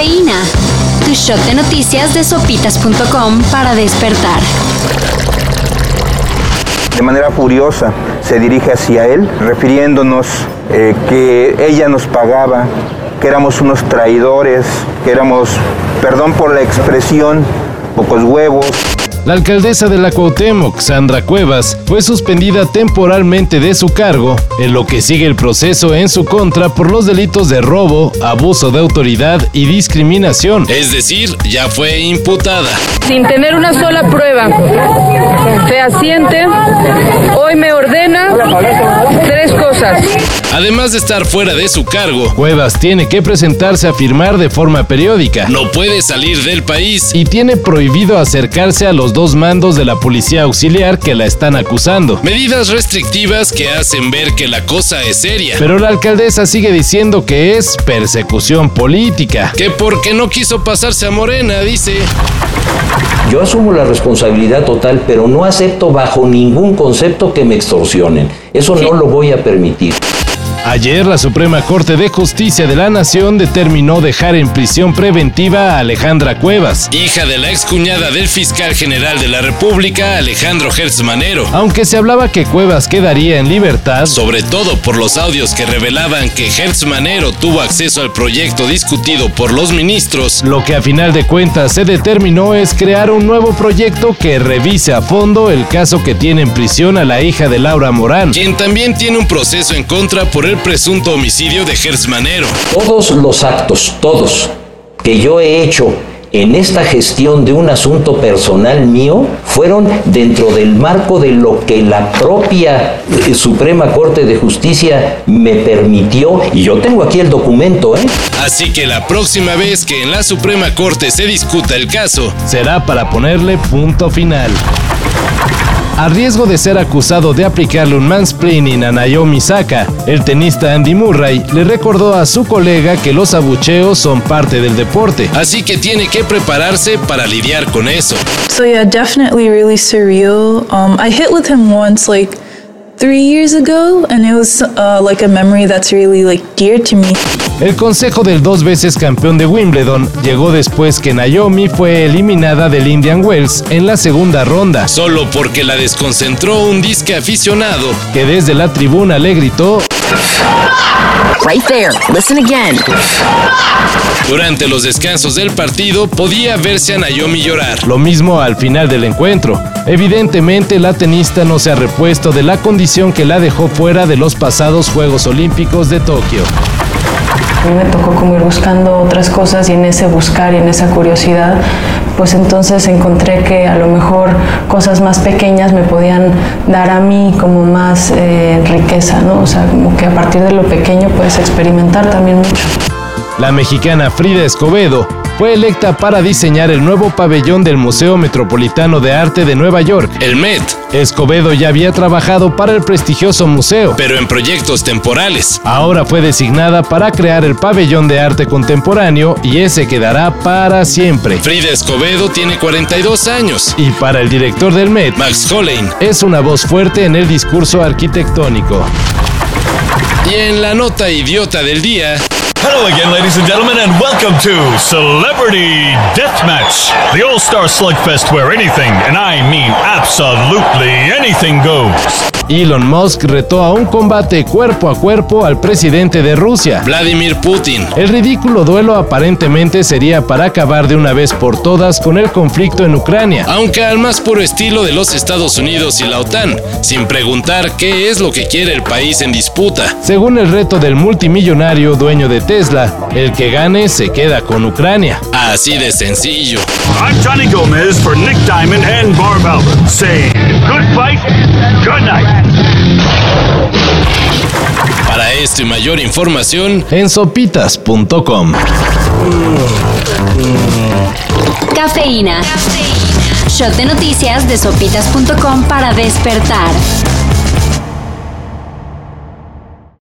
Tu shot de noticias de sopitas.com para despertar. De manera furiosa se dirige hacia él, refiriéndonos eh, que ella nos pagaba, que éramos unos traidores, que éramos, perdón por la expresión, pocos huevos. La alcaldesa de la Cuauhtémoc, Sandra Cuevas, fue suspendida temporalmente de su cargo, en lo que sigue el proceso en su contra por los delitos de robo, abuso de autoridad y discriminación. Es decir, ya fue imputada. Sin tener una sola prueba fehaciente, hoy me ordena tres cosas. Además de estar fuera de su cargo, Cuevas tiene que presentarse a firmar de forma periódica, no puede salir del país y tiene prohibido acercarse a los dos mandos de la policía auxiliar que la están acusando. Medidas restrictivas que hacen ver que la cosa es seria. Pero la alcaldesa sigue diciendo que es persecución política, que porque no quiso pasarse a Morena, dice. Yo asumo la responsabilidad total, pero no acepto bajo ningún concepto que me extorsionen. Eso no lo voy a permitir. Ayer la Suprema Corte de Justicia de la Nación determinó dejar en prisión preventiva a Alejandra Cuevas, hija de la excuñada del fiscal general de la República, Alejandro Hertz Manero. Aunque se hablaba que Cuevas quedaría en libertad, sobre todo por los audios que revelaban que Hertz Manero tuvo acceso al proyecto discutido por los ministros, lo que a final de cuentas se determinó es crear un nuevo proyecto que revise a fondo el caso que tiene en prisión a la hija de Laura Morán, quien también tiene un proceso en contra por el presunto homicidio de Gers Manero. Todos los actos, todos, que yo he hecho en esta gestión de un asunto personal mío fueron dentro del marco de lo que la propia eh, Suprema Corte de Justicia me permitió y yo tengo aquí el documento, ¿eh? Así que la próxima vez que en la Suprema Corte se discuta el caso será para ponerle punto final. A riesgo de ser acusado de aplicarle un mansplaining a Naomi Saka, el tenista Andy Murray le recordó a su colega que los abucheos son parte del deporte, así que tiene que prepararse para lidiar con eso. So yeah, definitely really surreal. Um, I hit with him once, like three years ago, and it was uh, like a memory that's really like dear to me. El consejo del dos veces campeón de Wimbledon llegó después que Naomi fue eliminada del Indian Wells en la segunda ronda, solo porque la desconcentró un disque aficionado que desde la tribuna le gritó Right there. Listen again. Durante los descansos del partido podía verse a Naomi llorar. Lo mismo al final del encuentro. Evidentemente la tenista no se ha repuesto de la condición que la dejó fuera de los pasados Juegos Olímpicos de Tokio. A mí me tocó como ir buscando otras cosas y en ese buscar y en esa curiosidad, pues entonces encontré que a lo mejor cosas más pequeñas me podían dar a mí como más eh, riqueza, ¿no? O sea, como que a partir de lo pequeño puedes experimentar también mucho. La mexicana Frida Escobedo fue electa para diseñar el nuevo pabellón del Museo Metropolitano de Arte de Nueva York, el Met. Escobedo ya había trabajado para el prestigioso museo, pero en proyectos temporales. Ahora fue designada para crear el pabellón de arte contemporáneo y ese quedará para siempre. Frida Escobedo tiene 42 años y para el director del Met, Max Hollein, es una voz fuerte en el discurso arquitectónico. Y en la nota idiota del día, Hello again, ladies and gentlemen, and welcome to Celebrity Deathmatch, the All Star Slugfest where anything, and I mean absolutely anything goes. Elon Musk retó a un combate cuerpo a cuerpo al presidente de Rusia, Vladimir Putin. El ridículo duelo aparentemente sería para acabar de una vez por todas con el conflicto en Ucrania, aunque al más puro estilo de los Estados Unidos y la OTAN, sin preguntar qué es lo que quiere el país en disputa. Según el reto del multimillonario dueño de Tesla, el que gane se queda con Ucrania. Así de sencillo. I'm Johnny Gomez for Nick Diamond and Barb Albert saying good fight, good night. Para esto y mayor información en sopitas.com. Cafeína. Shot de noticias de sopitas.com para despertar.